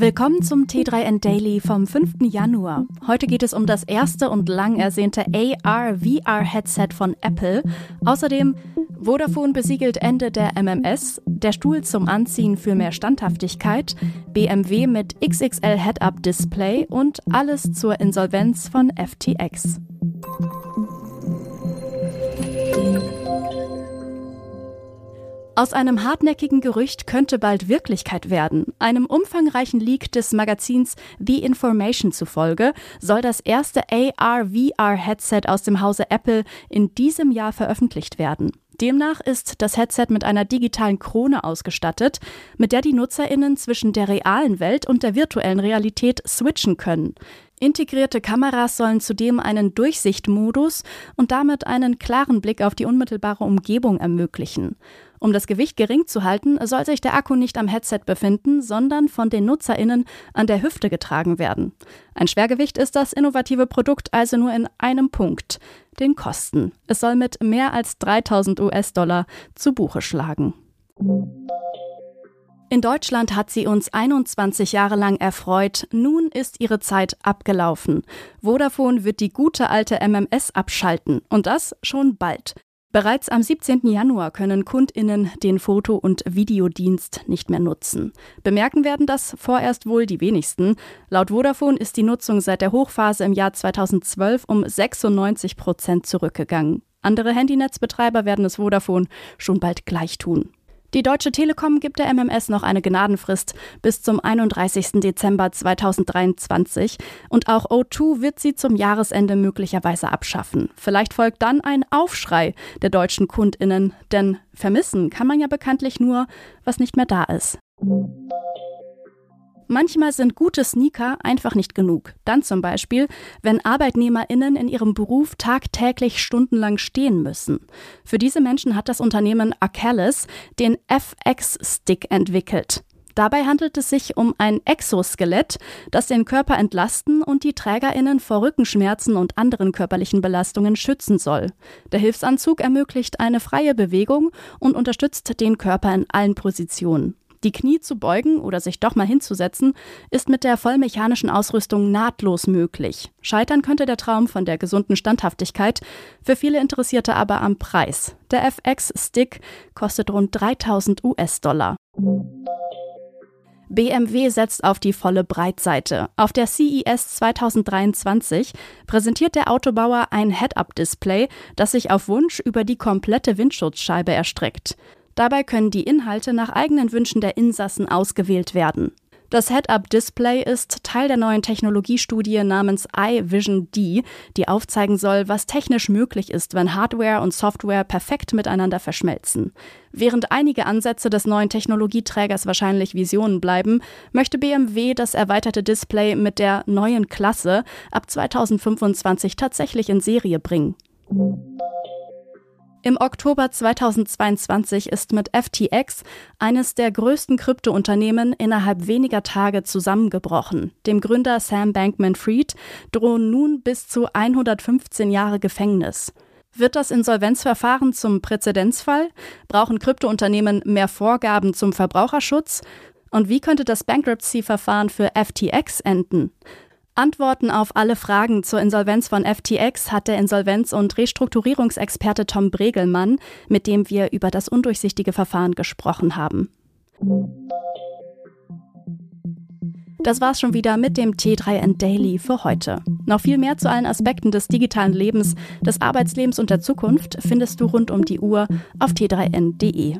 Willkommen zum T3N Daily vom 5. Januar. Heute geht es um das erste und lang ersehnte AR-VR-Headset von Apple. Außerdem Vodafone besiegelt Ende der MMS, der Stuhl zum Anziehen für mehr Standhaftigkeit, BMW mit XXL Head-Up-Display und alles zur Insolvenz von FTX. Aus einem hartnäckigen Gerücht könnte bald Wirklichkeit werden. Einem umfangreichen Leak des Magazins The Information zufolge soll das erste AR-VR-Headset aus dem Hause Apple in diesem Jahr veröffentlicht werden. Demnach ist das Headset mit einer digitalen Krone ausgestattet, mit der die Nutzerinnen zwischen der realen Welt und der virtuellen Realität switchen können. Integrierte Kameras sollen zudem einen Durchsichtmodus und damit einen klaren Blick auf die unmittelbare Umgebung ermöglichen. Um das Gewicht gering zu halten, soll sich der Akku nicht am Headset befinden, sondern von den Nutzerinnen an der Hüfte getragen werden. Ein Schwergewicht ist das innovative Produkt also nur in einem Punkt, den Kosten. Es soll mit mehr als 3000 US-Dollar zu Buche schlagen. In Deutschland hat sie uns 21 Jahre lang erfreut. Nun ist ihre Zeit abgelaufen. Vodafone wird die gute alte MMS abschalten. Und das schon bald. Bereits am 17. Januar können Kundinnen den Foto- und Videodienst nicht mehr nutzen. Bemerken werden das vorerst wohl die wenigsten. Laut Vodafone ist die Nutzung seit der Hochphase im Jahr 2012 um 96 Prozent zurückgegangen. Andere Handynetzbetreiber werden es Vodafone schon bald gleich tun. Die Deutsche Telekom gibt der MMS noch eine Gnadenfrist bis zum 31. Dezember 2023 und auch O2 wird sie zum Jahresende möglicherweise abschaffen. Vielleicht folgt dann ein Aufschrei der deutschen Kundinnen, denn vermissen kann man ja bekanntlich nur, was nicht mehr da ist. Manchmal sind gute Sneaker einfach nicht genug. Dann zum Beispiel, wenn ArbeitnehmerInnen in ihrem Beruf tagtäglich stundenlang stehen müssen. Für diese Menschen hat das Unternehmen Achilles den FX-Stick entwickelt. Dabei handelt es sich um ein Exoskelett, das den Körper entlasten und die TrägerInnen vor Rückenschmerzen und anderen körperlichen Belastungen schützen soll. Der Hilfsanzug ermöglicht eine freie Bewegung und unterstützt den Körper in allen Positionen. Die Knie zu beugen oder sich doch mal hinzusetzen, ist mit der vollmechanischen Ausrüstung nahtlos möglich. Scheitern könnte der Traum von der gesunden Standhaftigkeit, für viele Interessierte aber am Preis. Der FX-Stick kostet rund 3000 US-Dollar. BMW setzt auf die volle Breitseite. Auf der CES 2023 präsentiert der Autobauer ein Head-Up-Display, das sich auf Wunsch über die komplette Windschutzscheibe erstreckt. Dabei können die Inhalte nach eigenen Wünschen der Insassen ausgewählt werden. Das Head-Up-Display ist Teil der neuen Technologiestudie namens iVision D, die aufzeigen soll, was technisch möglich ist, wenn Hardware und Software perfekt miteinander verschmelzen. Während einige Ansätze des neuen Technologieträgers wahrscheinlich Visionen bleiben, möchte BMW das erweiterte Display mit der neuen Klasse ab 2025 tatsächlich in Serie bringen. Im Oktober 2022 ist mit FTX eines der größten Kryptounternehmen innerhalb weniger Tage zusammengebrochen. Dem Gründer Sam Bankman-Fried drohen nun bis zu 115 Jahre Gefängnis. Wird das Insolvenzverfahren zum Präzedenzfall? Brauchen Kryptounternehmen mehr Vorgaben zum Verbraucherschutz? Und wie könnte das Bankruptcy-Verfahren für FTX enden? Antworten auf alle Fragen zur Insolvenz von FTX hat der Insolvenz- und Restrukturierungsexperte Tom Bregelmann, mit dem wir über das undurchsichtige Verfahren gesprochen haben. Das war's schon wieder mit dem T3N Daily für heute. Noch viel mehr zu allen Aspekten des digitalen Lebens, des Arbeitslebens und der Zukunft findest du rund um die Uhr auf t3n.de.